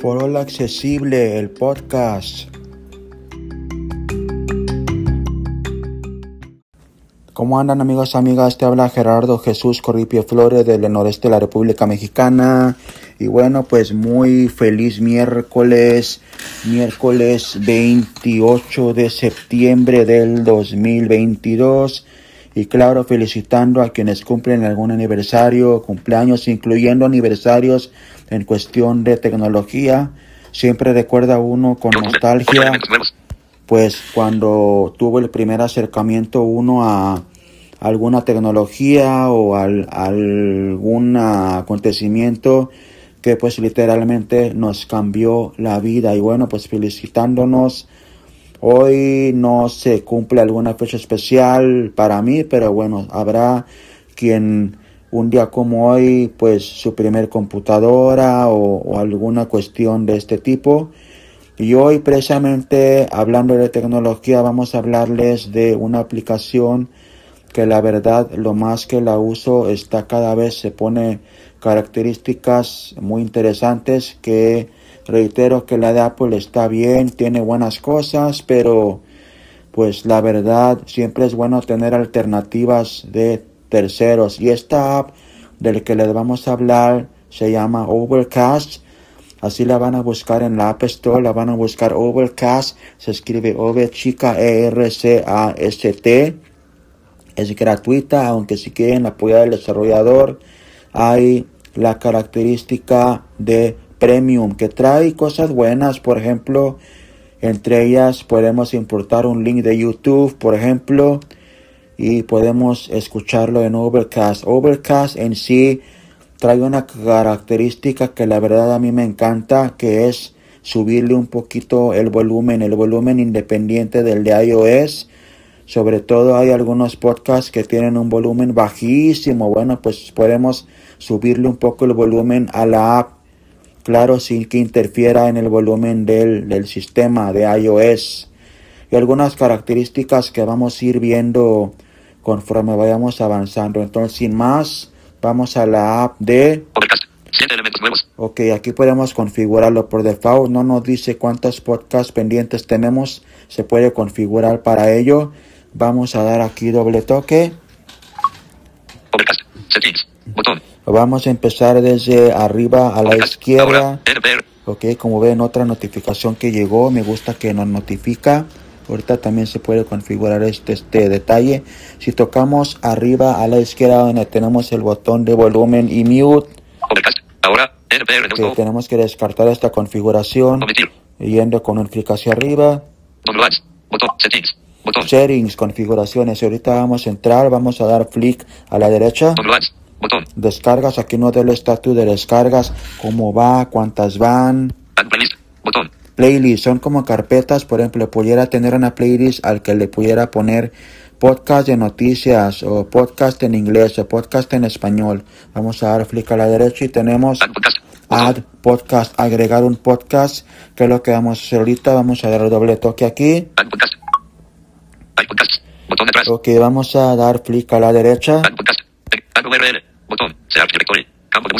For All Accesible, el podcast. ¿Cómo andan amigos, amigas? Te habla Gerardo Jesús Corripio Flores del noreste de la República Mexicana. Y bueno, pues muy feliz miércoles, miércoles 28 de septiembre del 2022. Y claro, felicitando a quienes cumplen algún aniversario, cumpleaños, incluyendo aniversarios en cuestión de tecnología. Siempre recuerda uno con nostalgia, pues cuando tuvo el primer acercamiento uno a alguna tecnología o al, algún acontecimiento que pues literalmente nos cambió la vida y bueno pues felicitándonos hoy no se cumple alguna fecha especial para mí pero bueno habrá quien un día como hoy, pues su primer computadora o, alguna cuestión de este tipo. Y hoy precisamente hablando de tecnología vamos a hablarles de una aplicación que la verdad lo más que la uso está cada vez se pone características muy interesantes que reitero que la de Apple está bien, tiene buenas cosas, pero pues la verdad siempre es bueno tener alternativas de terceros. Y esta app del que les vamos a hablar se llama Overcast. Así la van a buscar en la App Store, la van a buscar Overcast. Se escribe Over chica E R C A S T. Es gratuita, aunque si quieren apoyar al desarrollador, hay la característica de premium que trae cosas buenas, por ejemplo, entre ellas podemos importar un link de YouTube, por ejemplo, y podemos escucharlo en Overcast. Overcast en sí trae una característica que la verdad a mí me encanta, que es subirle un poquito el volumen, el volumen independiente del de iOS. Sobre todo hay algunos podcasts que tienen un volumen bajísimo. Bueno, pues podemos subirle un poco el volumen a la app. Claro, sin que interfiera en el volumen del, del sistema de iOS. Y algunas características que vamos a ir viendo conforme vayamos avanzando. Entonces, sin más, vamos a la app de... Ok, aquí podemos configurarlo por default. No nos dice cuántos podcasts pendientes tenemos. Se puede configurar para ello. Vamos a dar aquí doble toque. Vamos a empezar desde arriba a la izquierda. Ok, como ven, otra notificación que llegó. Me gusta que nos notifica. Ahorita también se puede configurar este, este detalle. Si tocamos arriba a la izquierda donde tenemos el botón de volumen y mute. Ahora, que tenemos que descartar esta configuración. Yendo con un clic hacia arriba. settings. configuraciones. Ahorita vamos a entrar, vamos a dar clic a la derecha. Descargas, aquí no del estatus de descargas, cómo va, cuántas van. Botón. Playlist son como carpetas, por ejemplo, pudiera tener una playlist al que le pudiera poner podcast de noticias o podcast en inglés o podcast en español. Vamos a dar clic a la derecha y tenemos add podcast, agregar un podcast, que es lo que vamos a hacer ahorita. Vamos a dar doble toque aquí. Ok, vamos a dar clic a la derecha.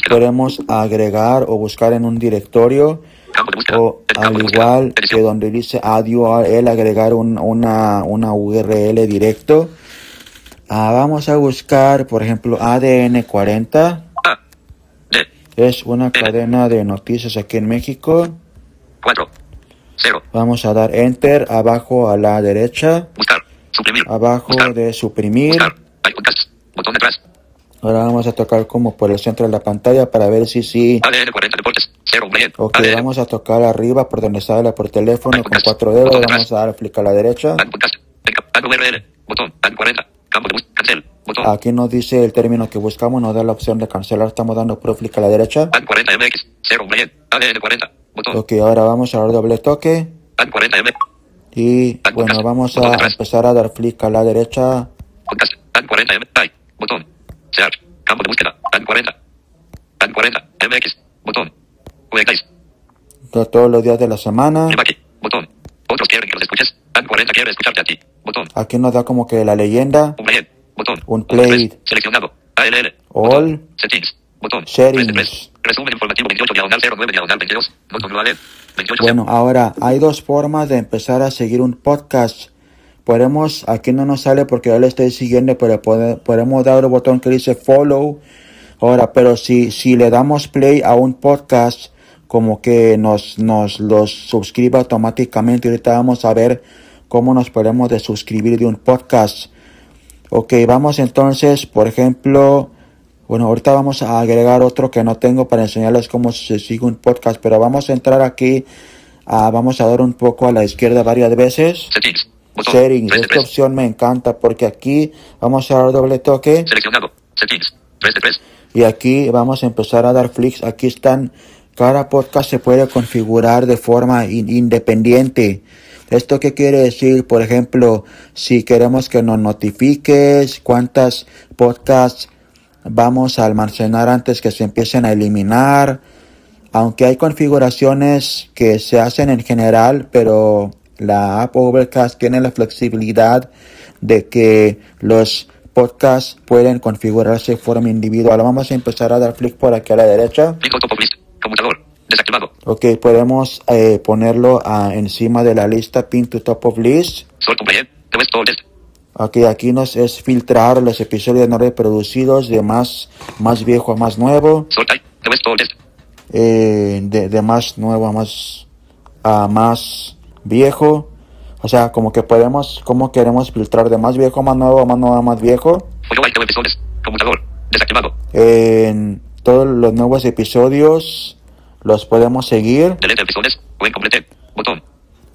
Podemos agregar o buscar en un directorio o al igual que donde dice add URL agregar un, una, una URL directo. Ah, vamos a buscar por ejemplo ADN 40 es una cadena de noticias aquí en México. 4 0 vamos a dar enter abajo a la derecha. Buscar. Suprimir. Abajo de suprimir. Buscar. botón detrás Ahora vamos a tocar como por el centro de la pantalla para ver si sí. Ok, vamos a tocar arriba por donde sale por teléfono con cuatro dedos. Vamos a dar clic a la derecha. Aquí nos dice el término que buscamos, nos da la opción de cancelar. Estamos dando por clic a la derecha. Ok, ahora vamos a dar doble toque. Y bueno, vamos a empezar a dar clic a la derecha. Botón. Search. Campo de búsqueda. AN 40. AN 40. MX. Botón. VX. Todos los días de la semana. Aquí. Botón. Otros quieren que los escuches. AN 40 quiere escucharte a ti. Botón. Aquí nos da como que la leyenda. Un play. Botón. Un play. Seleccionado. ALL. All. Settings. Botón. Settings. 33. Resumen informativo 28 diagonal 09 diagonal 22. Botón global. 28. Bueno, ahora hay dos formas de empezar a seguir un podcast. Podemos, aquí no nos sale porque yo le estoy siguiendo, pero pode- podemos dar el botón que dice follow. Ahora, pero si, si le damos play a un podcast, como que nos, nos los suscribe automáticamente. Ahorita vamos a ver cómo nos podemos desuscribir de un podcast. Ok, vamos entonces, por ejemplo, bueno, ahorita vamos a agregar otro que no tengo para enseñarles cómo se sigue un podcast, pero vamos a entrar aquí, ah, vamos a dar un poco a la izquierda varias veces. Settings, esta 33. opción me encanta porque aquí vamos a dar doble toque Seleccionado. Settings. 3 de 3. y aquí vamos a empezar a dar flicks. Aquí están, cada podcast se puede configurar de forma in- independiente. ¿Esto qué quiere decir? Por ejemplo, si queremos que nos notifiques cuántas podcasts vamos a almacenar antes que se empiecen a eliminar. Aunque hay configuraciones que se hacen en general, pero la app Overcast tiene la flexibilidad de que los podcasts pueden configurarse de forma individual. Vamos a empezar a dar clic por aquí a la derecha. Pico top of list. Computador. Desactivado. Ok, podemos eh, ponerlo ah, encima de la lista Pin to Top of List. Test. Ok, aquí nos es filtrar los episodios no reproducidos de más, más viejo a más nuevo. Eh, de, de más nuevo a más, a más viejo. O sea, como que podemos, como queremos filtrar de más viejo a más nuevo, a más nuevo a más viejo. Computador. Desactivado. En todos los nuevos episodios los podemos seguir. Delete episodios. Botón.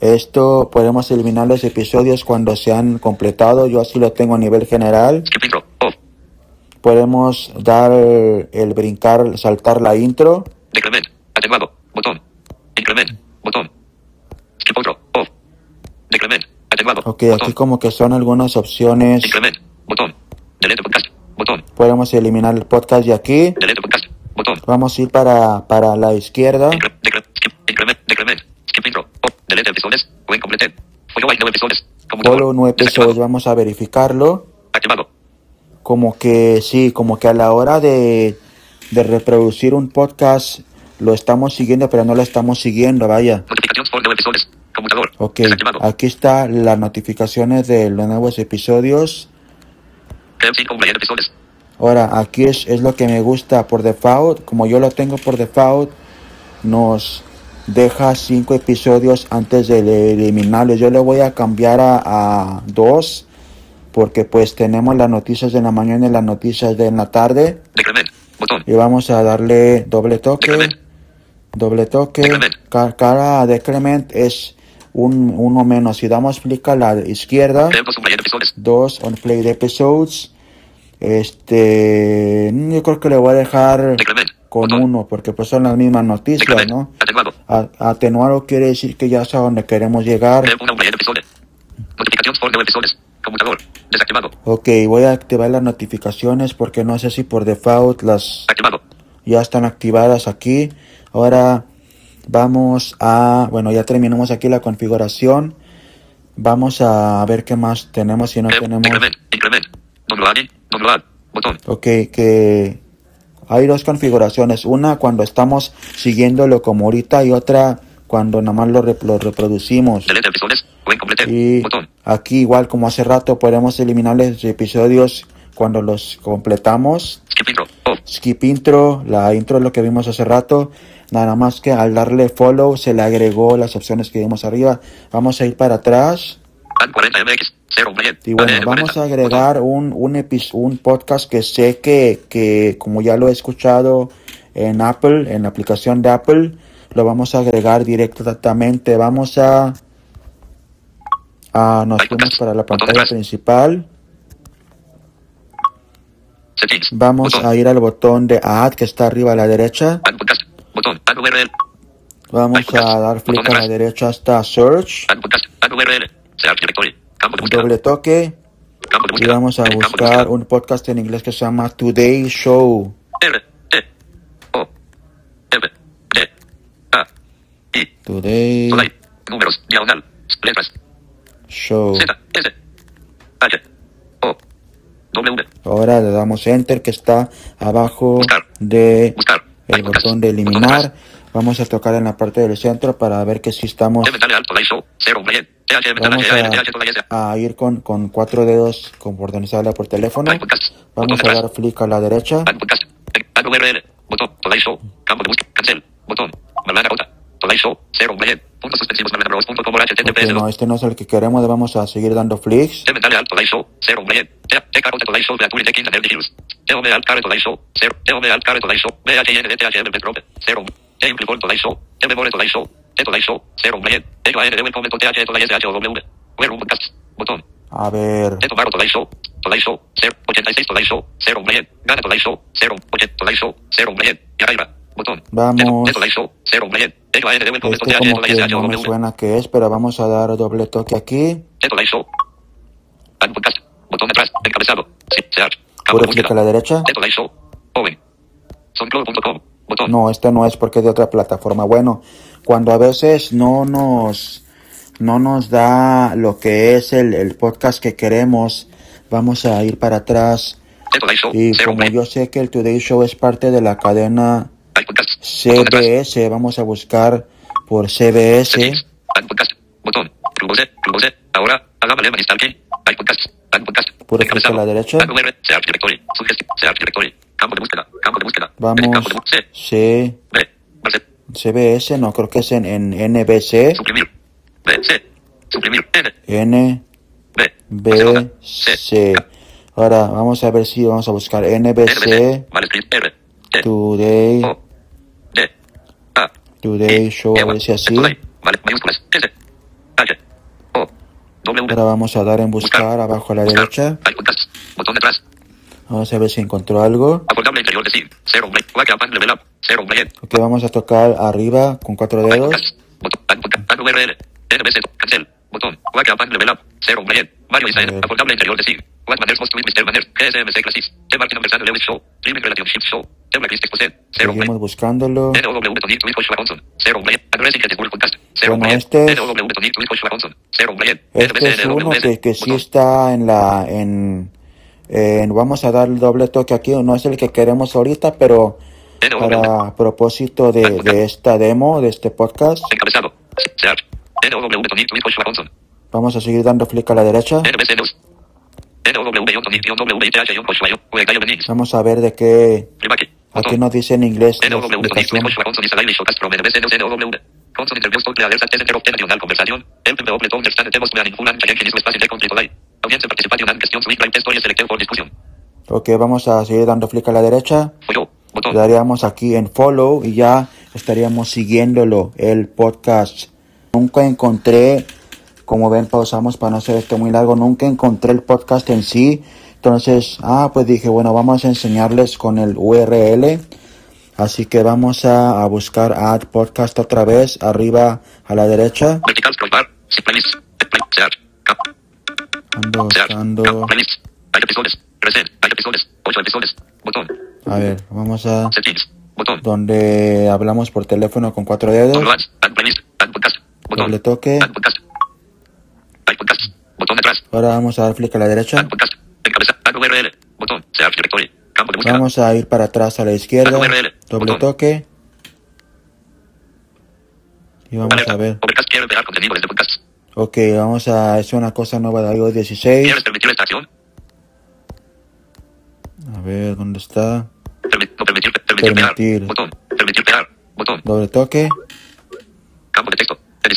Esto podemos eliminar los episodios cuando se han completado. Yo así lo tengo a nivel general. Skip intro. Off. Podemos dar el brincar, saltar la intro. Decrement. Atenuado. Botón. Increment. Botón. Off. Decrement. Atenuado. Ok, Botón. aquí como que son algunas opciones. Botón. Delete podcast. Botón. Podemos eliminar el podcast de aquí. Delete podcast. Botón. Vamos a ir para, para la izquierda. Incre- decre- skip. Increment. Decrement. Skip intro. Off. Delete episodios. When completed. Follow item episodios. Computador. Follow nueve episodios, vamos a verificarlo. Activado. Como que sí, como que a la hora de, de reproducir un podcast lo estamos siguiendo, pero no lo estamos siguiendo, vaya. Notificaciones por nuevos episodios. Computador. Ok, aquí está las notificaciones de los nuevos episodios. Ahora, aquí es, es lo que me gusta por default. Como yo lo tengo por default, nos deja cinco episodios antes de eliminarlos. Yo le voy a cambiar a, a dos porque pues tenemos las noticias de la mañana y las noticias de la tarde. Decrement. Botón. Y vamos a darle doble toque. Doble toque. Decrement. Ca- Cada decrement es un, uno menos. Si damos clic a la izquierda, dos on play episodes. Este, yo creo que le voy a dejar Decrement. con Botón. uno porque pues son las mismas noticias, Decrement. ¿no? Atenuado. A- Atenuado quiere decir que ya es a donde queremos llegar. Computador. Desactivado. Ok, voy a activar las notificaciones porque no sé si por default las Activado. ya están activadas aquí. Ahora vamos a, bueno, ya terminamos aquí la configuración. Vamos a ver qué más tenemos si no Crear- tenemos. Increment. Botón. Ok, que hay dos configuraciones. Una cuando estamos siguiéndolo como ahorita y otra cuando nada más lo, rep- lo reproducimos. Y aquí igual como hace rato podemos eliminar los episodios cuando los completamos. Skip intro. Off. Skip intro, la intro es lo que vimos hace rato. Nada más que al darle follow se le agregó las opciones que vimos arriba. Vamos a ir para atrás. Add 40 MX. 0 player. Y bueno, vamos 40. a agregar un, un, epis- un podcast que sé que, que como ya lo he escuchado en Apple, en la aplicación de Apple, lo vamos a agregar directamente. Vamos a... a nos fuimos para la pantalla principal. Vamos a ir al botón de Add que está arriba a la derecha. Add podcast. Botón. Add URL. Vamos a dar clic a la derecha hasta Search. Doble toque. Y vamos a buscar un podcast en inglés que se llama Today Show. Today Solay. Números. Diagonal. Letras. Show. Ahora le damos enter que está abajo de. El botón de eliminar. Vamos a tocar en la parte del centro para ver que si estamos M dale alto, show. 0 Brian. TH M Vamos a, a ir con, con cuatro dedos con habla por teléfono. Vamos a dar clic a la derecha. Botón. Cancel. Botón. Malana Bota. Today show. 0 Brian. Puntos suspensivos malanarrows.com Ok, HTTPS. no, este no es el que queremos. Vamos a seguir dando flicks. M dale alto, Today show. 0 Brian. T Carota Today show. Beatul Tekin and Heroes. Eome alt care Today show. 0. Eome alt care Today show. BHN DTHM Metrope. 0. E implicó Today show. M More Today show. T Today show. 0 Brian. Ego AN de Welcome TH Today SHW. Where podcast. Botón. A ver. Eto Baro Today Show, Today Show, 0, 86 Today Show, 0 Brian, Gana Today Show, 0, 80 Today Show, 0 Brian, Yaraira, botón. Vamos. Eto Today Show, 0 Brian, Ego AN de Welcome TH como que no me suena que es, pero vamos a dar doble toque aquí. Botón detrás, encabezado, Puro clic a la derecha. No, este no es porque es de otra plataforma. Bueno, cuando a veces no nos, no nos da lo que es el, el podcast que queremos, vamos a ir para atrás. Y 0 como yo sé que el Today Show es parte de la cadena CBS, vamos a buscar por CBS. ahora, Puro clic a la derecha. Vamos. C, CBS, no creo que es en, en NBC, suprimir, B, C, suprimir, N, B, C, C. Ahora vamos a ver si vamos a buscar NBC, Today, Today Show, a ver si así. Vale, mayúsculas, S, H, O, W, Ahora vamos a dar en buscar abajo a la derecha. Botón detrás, Vamos a ver si encontró algo. acordable interior de sí, 0, break, wake up and level up, 0, break, Ok, vamos a tocar arriba con cuatro dedos. Botón, and level up, 0, break, Mario interior de sí, what manners most with Mr. Manners, GSMC Classes, T. Martin Anderson Lewis Show, Dreaming Relationship Show, T. Blacklist Exposed, 0, break, Seguimos buscándolo. NOW Tony Twin Joshua Johnson, 0 Brian, Addressing the World Podcast, 0 Bueno, Brian, este es- NOW Tony Twin Joshua Johnson, 0 Brian, Este es uno que, que sí está en la, en, en- vamos a dar el doble toque aquí, no es el que queremos ahorita, pero para propósito de, de esta demo, de este podcast, Encabezado, Search, Vamos a seguir dando clic a la derecha. Vamos a ver de qué, aquí nos dice en inglés. Ok, vamos a seguir dando clic a la derecha. Le daríamos aquí en follow y ya estaríamos siguiéndolo, el podcast. Nunca encontré, como ven, pausamos para no hacer esto muy largo, nunca encontré el podcast en sí. Entonces, ah, pues dije, bueno, vamos a enseñarles con el URL. Así que vamos a, a buscar Add Podcast otra vez, arriba a la derecha. vertical scroll bar, search, cap, Ando buscando. episodios, present, hay episodios, 8 episodios, botón, A ver, vamos a settings, botón, donde hablamos por teléfono con cuatro dedos. Podcast, Doble toque. Ahora vamos a dar clic a la derecha. Vamos a ir para atrás a la izquierda. Doble toque. Y vamos a ver. Ok, vamos a hacer una cosa nueva de iOS 16. ¿quieres permitir esta acción? A ver, ¿dónde está? Permitir, Doble toque.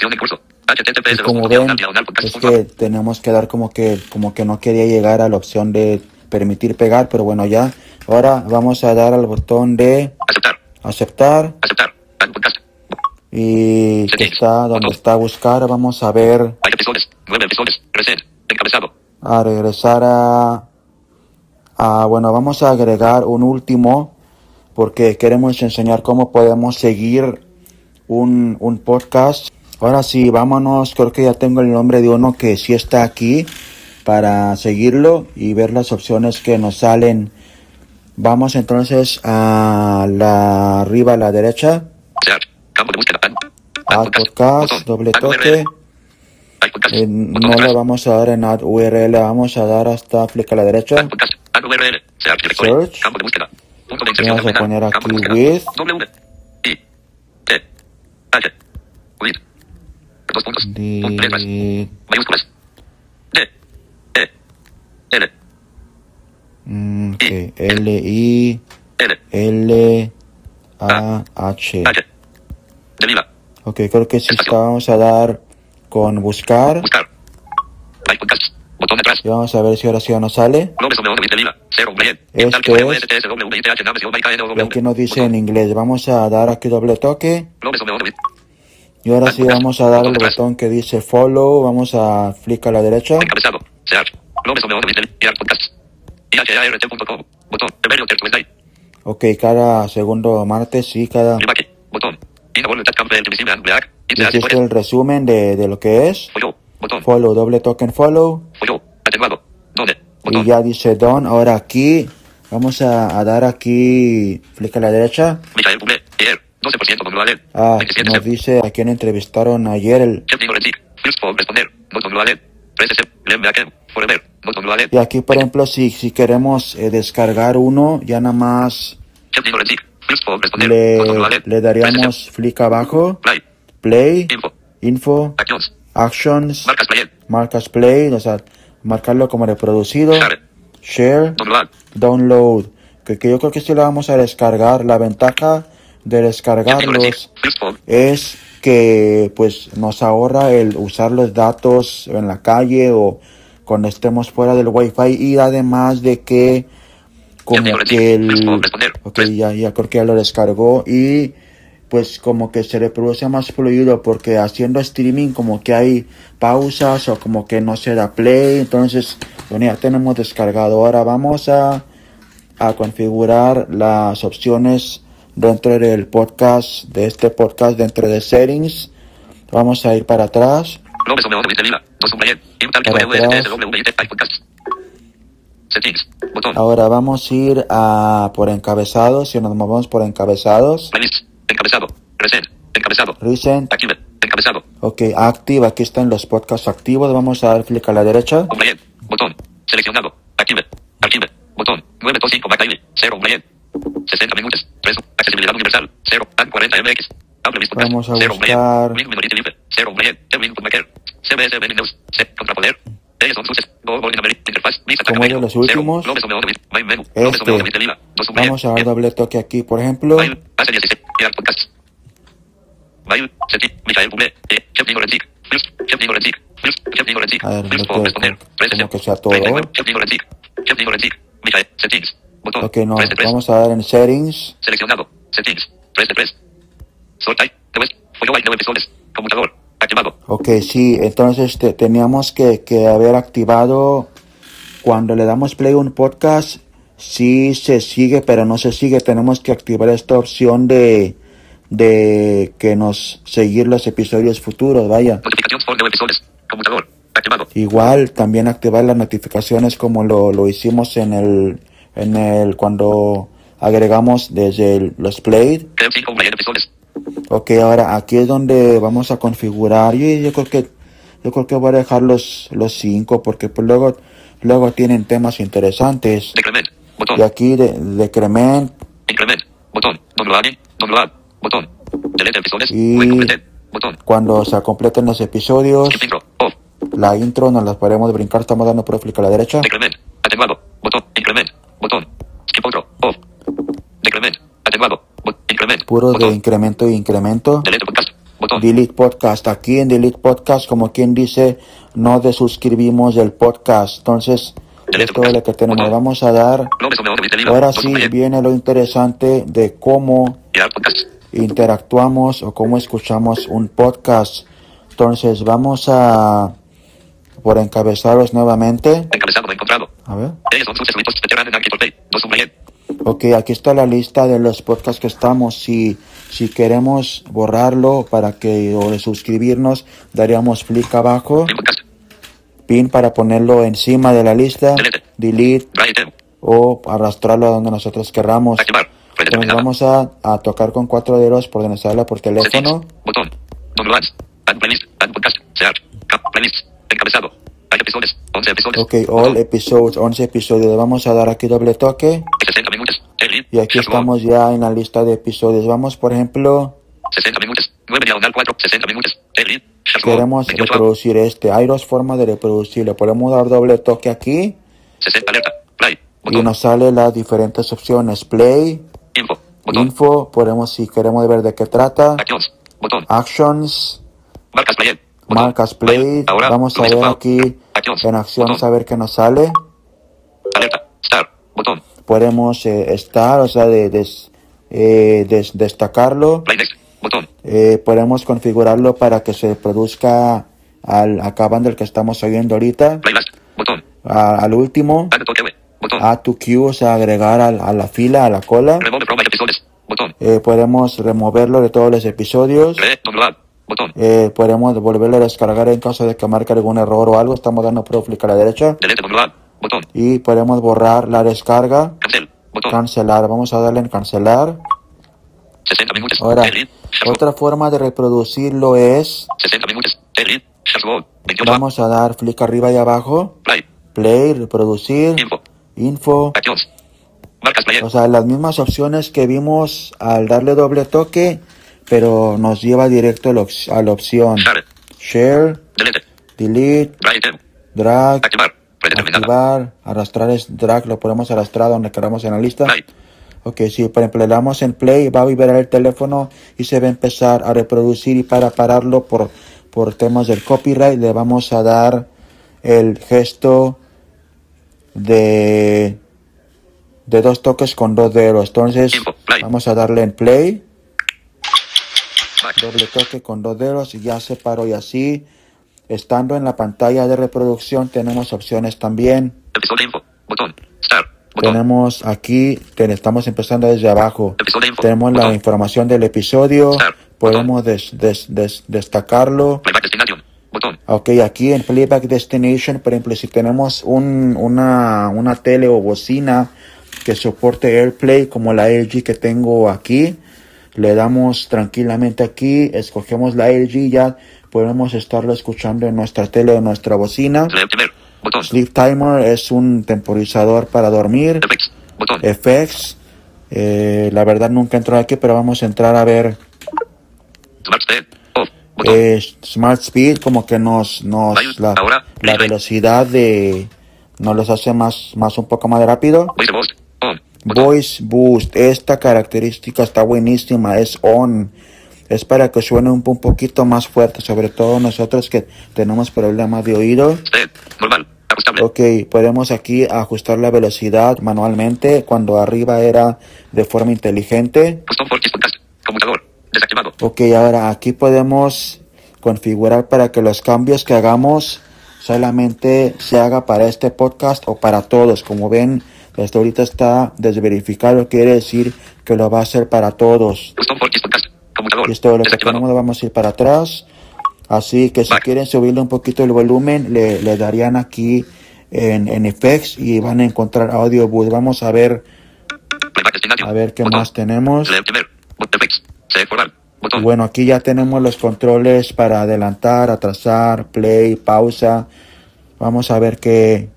Y como ven, es que tenemos que dar como que, como que no quería llegar a la opción de permitir pegar, pero bueno, ya. Ahora vamos a dar al botón de aceptar, aceptar. aceptar, Y que está donde está buscar. Vamos a ver, hay episodios, 9 episodios, present, encabezado, a regresar a, a, bueno, vamos a agregar un último porque queremos enseñar cómo podemos seguir un, un podcast. Ahora sí, vámonos, creo que ya tengo el nombre de uno que sí está aquí para seguirlo y ver las opciones que nos salen. Vamos entonces a la arriba a la derecha, campo de búsqueda, podcast, doble toque. Eh, no le vamos a dar en add URL, vamos a dar hasta clic a la derecha. Search. Vamos a poner aquí with. Dos puntos. Punto, letras. Mayúsculas. D. E. L. mm, L I L. L A H. H. De lila. Ok, creo que sí está, vamos a dar con buscar. Buscar. Podcast. Botón detrás. Y vamos a ver si ahora sí ya nos sale. De. Este W, es- Y aquí nos dice en inglés. Vamos a dar aquí doble toque. Y ahora sí vamos a dar el botón que dice follow. Vamos a flick a la derecha. Encabezado. Search. Botón. Ok, cada segundo martes, sí, cada... Botón. Y aquí está el resumen de, de lo que es. Follow. Doble toque en follow. Y ya dice done. Ahora aquí, vamos a, a dar aquí, flick a la derecha. Michael. 12% no lo vale. Ah, 27 nos dice a quien entrevistaron ayer el... Y aquí, por ejemplo, si, si queremos eh, descargar uno, ya nada más le, le daríamos flick abajo, Play. Info. Actions. Marcas Play. o sea, marcarlo como reproducido, Share. download, que, que yo creo que sí lo vamos a descargar. La ventaja de descargarlos es que pues nos ahorra el usar los datos en la calle o cuando estemos fuera del wifi y además de que como que el ok ya, ya creo que ya lo descargó y pues como que se reproduce más fluido porque haciendo streaming como que hay pausas o como que no se da play. Entonces bueno ya tenemos descargado. Ahora vamos a a configurar las opciones dentro del podcast, de este podcast, dentro de settings. Vamos a ir para atrás. Para atrás. Ahora vamos a ir a por encabezados. Si nos movemos por encabezados. Encabezado. Recent. Encabezado. Recent. Active. Encabezado. Ok, active. Aquí están los podcasts activos. Vamos a dar clic a la derecha. Botón. Seleccionado. Active. Archive. Botón. 925 Backline. 0 Omblien. 60 minutos. 3. Accesibilidad universal. 0. AN 40 MX. Hable Vista Podcast. Vamos a 0 Omblien. buscar- Link Minority Libre. 0 Omblien. Erwin Maker. CBS Benin News. C. Contrapoder. Ellos son suces. Go Golden American Interfaz. Vista Como de los últimos, Este. Vamos a toque aquí, por ejemplo. Mail, hace 17, crear podcast. Mail, seti, Michael Bublé, Chef Digo Renzik, First, Chef Digo Renzik, First, Chef Digo Renzik, A ver, como- que sea todo. 39, Chef Digo Renzik, Chef Digo Renzik, Michael, settings, botón, Ok, no, vamos a dar en settings. seleccionado, settings, press de press, sort type, the west, follow nueve episodios, computador, activado, Ok, sí, entonces te- teníamos que, que haber activado cuando le damos play a un podcast, sí se sigue, pero no se sigue. Tenemos que activar esta opción de, de que nos seguir los episodios futuros, vaya. notificaciones por episodios, computador, activado, Igual también activar las notificaciones como lo, lo hicimos en el, en el, cuando agregamos desde el- los play. creo 5 Omblien episodios, Ok, ahora aquí es donde vamos a configurar. Yo, yo creo que yo creo que voy a dejar los los cinco porque pues luego luego tienen temas interesantes. decrement, botón, Y aquí de, decrement increment, botón, download, download, botón, delete episodios, Y- botón, cuando se completen los episodios, intro, la intro nos las podemos brincar. Estamos dando por clic a la derecha. Decrement. Atenuado. Botón. Skip outro. Off. Decrement. Atenuado. Increment. Puro de incremento y incremento. Delete podcast. Botón. Delete podcast. Aquí en Delete podcast, como quien dice, no desuscribimos el podcast. Entonces, es todo lo que tenemos. Vamos a dar. Ahora sí viene lo interesante de cómo interactuamos o cómo escuchamos un podcast. Entonces vamos a por encabezados nuevamente. Encabezado encontrado. A ver. Ok, aquí está la lista de los podcasts que estamos. Si, si queremos borrarlo para que o de suscribirnos, daríamos clic abajo, pin para ponerlo encima de la lista, Delete. Write. o arrastrarlo a donde nosotros queramos. Activar. Entonces vamos a, a tocar con cuatro dedos por donde se habla por teléfono. Botón. Downloads. Add playlist. Add podcast. Search. Cap. Playlist. Encabezado. Hay episodios. 11 episodios. Ok, all episodes, 11 episodios. Le vamos a dar aquí doble toque. 60 minutos. Y aquí estamos ya en la lista de episodios. Vamos, por ejemplo, 60 minutos. 9 diagonal 4. 60 minutos. Queremos 28 reproducir este. Hay dos formas de reproducir. Le podemos dar doble toque aquí 60 alerta. Play. y nos sale las diferentes opciones. Play, Info. Botón. info, podemos si queremos ver de qué trata. Actions. Botón. Actions, Marcas play. Marcas play. Ahora. Vamos a ver aquí en acciones a ver qué nos sale. Alerta. Start. Botón. Podemos eh, estar, o sea, de, des- eh, des- destacarlo. Play next. Botón. Eh, podemos configurarlo para que se produzca al acabando el que estamos oyendo ahorita. Play last. Botón. A- al último. Botón. a to queue, o sea, agregar al- a, la fila, a la cola. Remove from my episodes. Botón. Eh, podemos removerlo de todos los episodios. Botón. Eh, podemos volverlo a descargar en caso de que marque algún error o algo. Estamos dando pro clic a la derecha. Y podemos borrar la descarga. Cancel. Cancelar. Vamos a darle en cancelar. 60 minutos. Ahora, otra forma de reproducirlo es, 60 minutos. Elite. Dashboard. 28 vamos a dar clic arriba y abajo. Play. Play, reproducir, Info. info. Actions. Marcas play. O sea, las mismas opciones que vimos al darle doble toque, pero nos lleva directo a la op- a la opción Share. Share, Delete. Delete, Drag Activar. Arrastrar es drag, lo podemos arrastrar donde queramos en la lista. Play. Ok, si por ejemplo le damos en play, va a vibrar el teléfono y se va a empezar a reproducir y para pararlo por, por temas del copyright le vamos a dar el gesto de, de dos toques con dos dedos. Entonces Info, vamos a darle en play. Doble toque con dos dedos y ya se paró y así. Estando en la pantalla de reproducción tenemos opciones también. Episodio info. Botón. Start. Botón. Tenemos aquí, te- estamos empezando desde abajo. Info. Tenemos la información del episodio. Start. Podemos des- des- des- destacarlo. Playback destination. Botón. Ok, aquí en Playback Destination, por ejemplo, si tenemos un, una, una tele o bocina que soporte AirPlay como la LG que tengo aquí, le damos tranquilamente aquí, escogemos la LG ya podemos estarlo escuchando en nuestra tele o en nuestra bocina. Sleep timer. Es un temporizador para dormir. FX. Eh, la verdad nunca entró aquí, pero vamos a entrar a ver Smart speed. Off. Botón. eh, Smart Speed, como que nos, nos la, ahora, velocidad de nos los hace más, más un poco más rápido. Voice. Voice Boost, esta característica está buenísima, es on. Es para que suene un, un poquito más fuerte, sobre todo nosotros que tenemos problemas de oído. Normal. Ajustable. Ok, podemos aquí ajustar la velocidad manualmente cuando arriba era de forma inteligente. Desactivado. Ok, ahora aquí podemos configurar para que los cambios que hagamos solamente se haga para este podcast o para todos. Como ven, hasta ahorita está desverificado, quiere decir que lo va a hacer para todos. Y esto lo que tenemos lo vamos a ir para atrás. Así que si Back. quieren subirle un poquito el volumen, le, le darían aquí en, en Effects y van a encontrar Audio Boost. Vamos a ver, a ver qué Botón. más tenemos. Bueno, aquí ya tenemos los controles para adelantar, atrasar, play, pausa. Vamos a ver qué,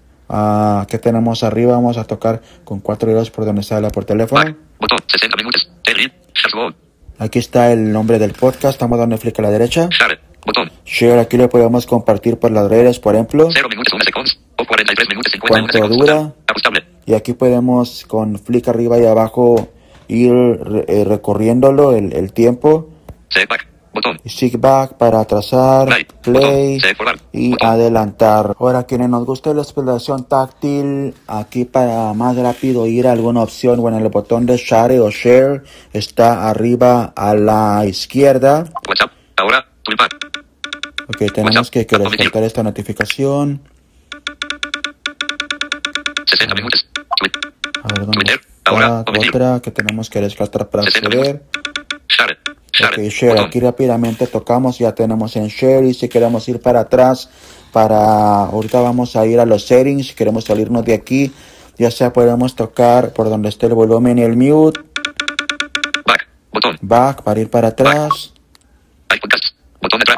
qué tenemos arriba. Vamos a tocar con cuatro dedos por donde sale por teléfono. Back. Botón. 60 minutos. Elite. Dashboard. Aquí está el nombre del podcast. Estamos dando clic a la derecha. Share. Botón. Share, aquí lo podemos compartir por las redes, por ejemplo. 0 minutos 1 seconds. O 43 minutos 51 ¿Cuánto seconds. dura? Ajustable. Y aquí podemos con flick arriba y abajo ir eh, recorriéndolo el, el tiempo. Botón. Seek back para atrasar, Right. play Botón. Y Botón. adelantar. Ahora, quienes nos gusta la exploración táctil, aquí para más rápido ir a alguna opción, bueno, el botón de share o share está arriba a la izquierda. WhatsApp. Ahora. Toolbar. Ok, tenemos WhatsApp. que, descartar esta notificación. 60 minutos. A ver, ¿dónde Twitter. está? Ahora. Otra que tenemos que descartar para 60 acceder. Share. Share. Ok, share. Aquí rápidamente tocamos, ya tenemos en share y si queremos ir para atrás, para ahorita vamos a ir a los settings, si queremos salirnos de aquí, ya sea podemos tocar por donde esté el volumen y el mute, Back. Botón. back para ir para atrás, podcasts. Botón atrás.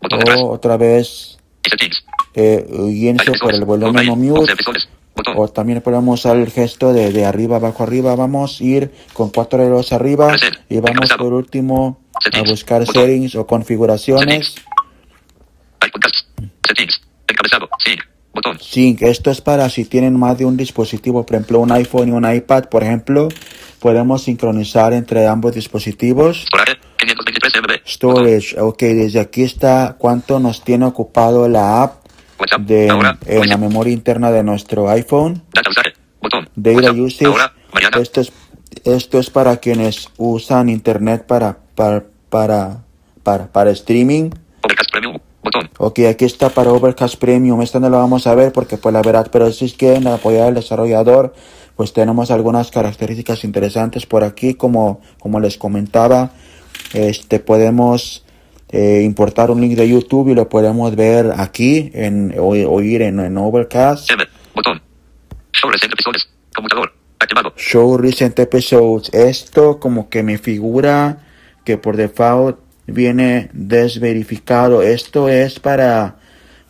Botón de atrás. o otra vez settings. eh, guíense Varios por el volumen o Home, 11 mute. Botón. O también podemos usar el gesto de, de arriba abajo arriba. Vamos a ir con cuatro dedos arriba Reset. y vamos por último a buscar Botón. settings o configuraciones. Settings. Encabezado. Sync. Botón. Sync, esto es para si tienen más de un dispositivo, por ejemplo un iPhone y un iPad, por ejemplo, podemos sincronizar entre ambos dispositivos. Storage. 523 MB. Botón. Storage, ok, desde aquí está cuánto nos tiene ocupado la app. De, Ahora. en la memoria interna de nuestro iPhone. Data usar. Botón. Data usage. Ahora. Mañana. Esto es, esto es para quienes usan internet para, para, para, para, para streaming. Overcast Premium. Botón. Ok, aquí está para Overcast Premium. Esta no la vamos a ver porque pues la verdad, pero si es quieren apoyar al desarrollador, pues tenemos algunas características interesantes por aquí, como, como les comentaba, este podemos eh, importar un link de YouTube y lo podemos ver aquí en o- oír en, en Overcast. M. Botón. Show recent episodios. Computador. Activado. Show Recent Episodes. Esto como que me figura que por default viene desverificado. Esto es para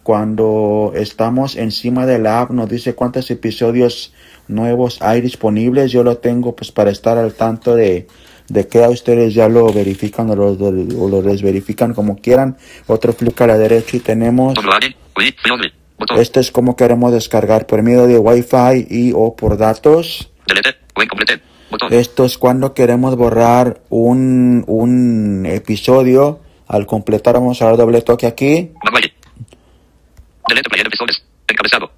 cuando estamos encima de la app, nos dice cuántos episodios nuevos hay disponibles. Yo lo tengo pues para estar al tanto de, de que a ustedes ya lo verifican o lo, o lo desverifican como quieran. Otro clic a la derecha y tenemos esto es como queremos descargar por medio de Wi-Fi y o por datos. Esto es cuando queremos borrar un, un episodio. Al completar vamos a dar doble toque aquí.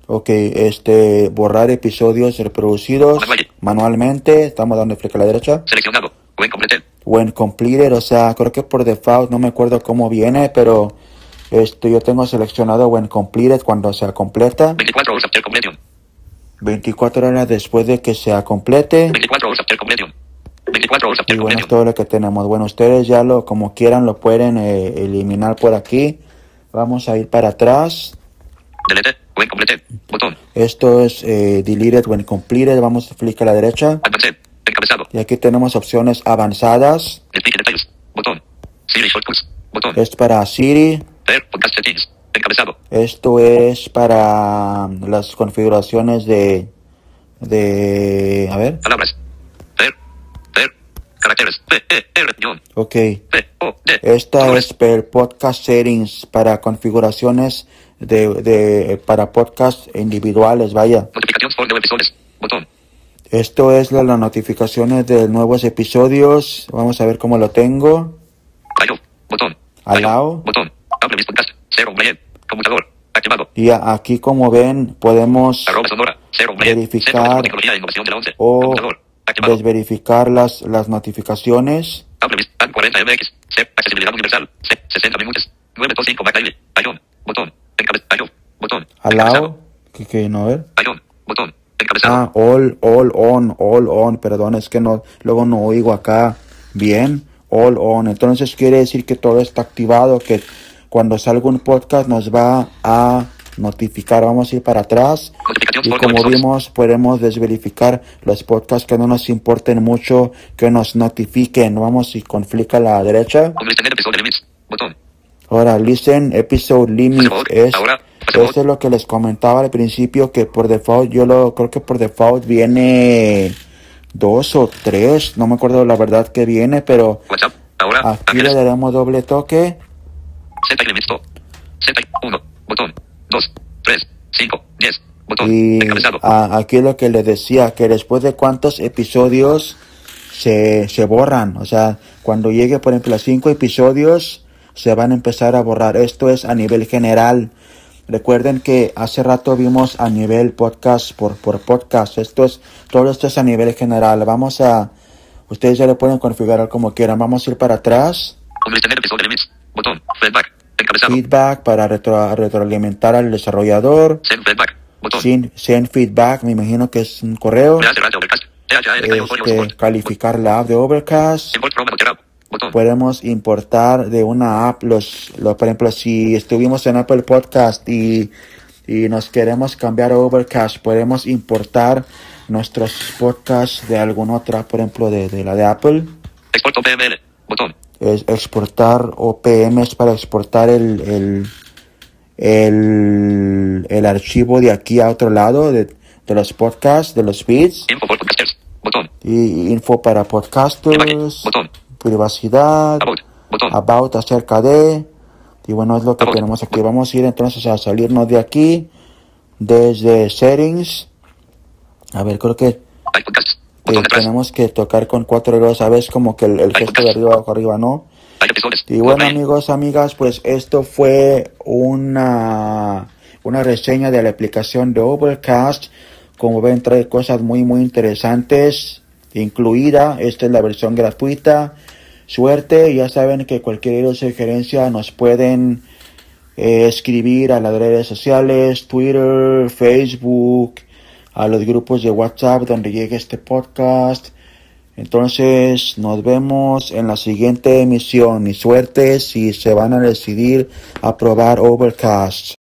Ok, este, borrar episodios reproducidos Manual. manualmente. Estamos dando clic a la derecha. Seleccionado. O incomplete. When completed, o sea, creo que por default, no me acuerdo cómo viene, pero este, yo tengo seleccionado when completed cuando se completa. 24 hours after completion. 24 horas después de que se complete. 24 hours after completion. 24 hours Y bueno, es todo lo que tenemos. Bueno, ustedes ya lo, como quieran, lo pueden eh, eliminar por aquí. Vamos a ir para atrás. Delete. O incomplete. Botón. Esto es eh, deleted when completed. Vamos a clic a la derecha. Advanced. Encabezado. Y aquí tenemos opciones avanzadas. Speaker detalles. Botón. Siri shortcuts. Botón. Es para Siri. Ver. Podcast settings. Encabezado. Esto es para las configuraciones de... De... A ver. Palabras. Ver. Ver. Caracteres. P. E. R. John. Ok. P. O. D. Esta es per podcast settings para configuraciones de, de para podcast individuales, vaya. Notificaciones por nuevos episodios. Botón. Esto es la- las notificaciones de nuevos episodios. Vamos a ver cómo lo tengo. Allow. Botón. Allow. Botón. Hable mis podcast. Cero. Mayen. Computador. Activado. Y aquí como ven podemos Arroba Sonora. Cero. Verificar Tecnología e Innovación de la 11. o Computador. Activado. desverificar las, las notificaciones. Hable mis AN 40 MX. C. Accesibilidad universal. C. 60 minutos. 925 McDaily. Ayón. Botón. Encabezado. Ayón. Botón. Allow. Encabezado. Que, que no ver. Ayón. Botón. Encabezado. Ah, all, all on, all on, perdón, es que no, luego no oigo acá bien, all on. Entonces quiere decir que todo está activado, que cuando salga un podcast nos va a notificar. Vamos a ir para atrás. Y como vimos, podemos desverificar los podcasts que no nos importen mucho, que nos notifiquen. Vamos y conflica a la derecha. Ahora, listen, episode limit es. Esto es lo que les comentaba al principio, que por default, yo lo creo que por default viene dos o tres, no me acuerdo la verdad que viene, pero WhatsApp. Ahora. aquí le daremos doble toque. Z y limits. Z. 1. Botón. 2. 3. 5. 10. Botón. Y a- aquí lo que les decía, que después de cuántos episodios se, se borran, o sea, cuando llegue por ejemplo a cinco episodios, se van a empezar a borrar. Esto es a nivel general. Recuerden que hace rato vimos a nivel podcast por, por podcast. Esto es, todo esto es a nivel general. Vamos a, ustedes ya le pueden configurar como quieran. Vamos a ir para atrás. Botón. Feedback. Encabezado. Feedback para retro- retroalimentar al desarrollador. Send feedback. Botón. Sin, send feedback, me imagino que es un correo. Folio Este, calificar la app de Overcast. Botón. Podemos importar de una app los, los por ejemplo, si estuvimos en Apple Podcast y, y nos queremos cambiar a Overcast, podemos importar nuestros podcasts de alguna otra, por ejemplo, de, de la de Apple. Export PML. Botón. Es exportar OPMs para exportar el, el, el, el archivo de aquí a otro lado de, de los podcasts, de los feeds. Info por podcasters. Botón. Y info para podcasters, Botón. Privacidad, About. Acerca de. Y bueno, es lo que About. tenemos aquí. Vamos a ir entonces a salirnos de aquí, desde settings. A ver, creo que eh, tenemos que tocar con cuatro dedos, ¿sabes? Como que el, el gesto de arriba abajo arriba, ¿no? Y bueno amigos, amigas, pues esto fue una, una reseña de la aplicación de Overcast. Como ven, trae cosas muy muy interesantes, incluida, esta es la versión gratuita. Suerte, ya saben que cualquier sugerencia nos pueden eh, escribir a las redes sociales, Twitter, Facebook, a los grupos de WhatsApp donde llegue este podcast. Entonces nos vemos en la siguiente emisión y suerte si se van a decidir a probar Overcast.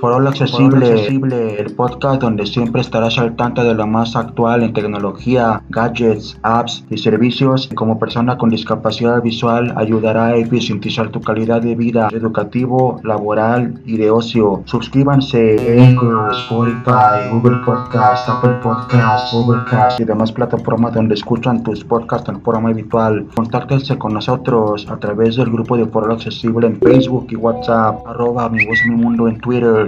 For All Accesible, el podcast donde siempre estarás al tanto de lo más actual en tecnología, gadgets, apps y servicios. Como persona con discapacidad visual, ayudará a eficientizar tu calidad de vida educativo, laboral y de ocio. Suscríbanse en Spotify, Google Podcast, Apple Podcast, Overcast y demás plataformas donde escuchan tus podcasts en forma habitual. Contáctense con nosotros a través del grupo de Foro Accesible en Facebook y WhatsApp, arroba mi voz mi mundo en Twitter,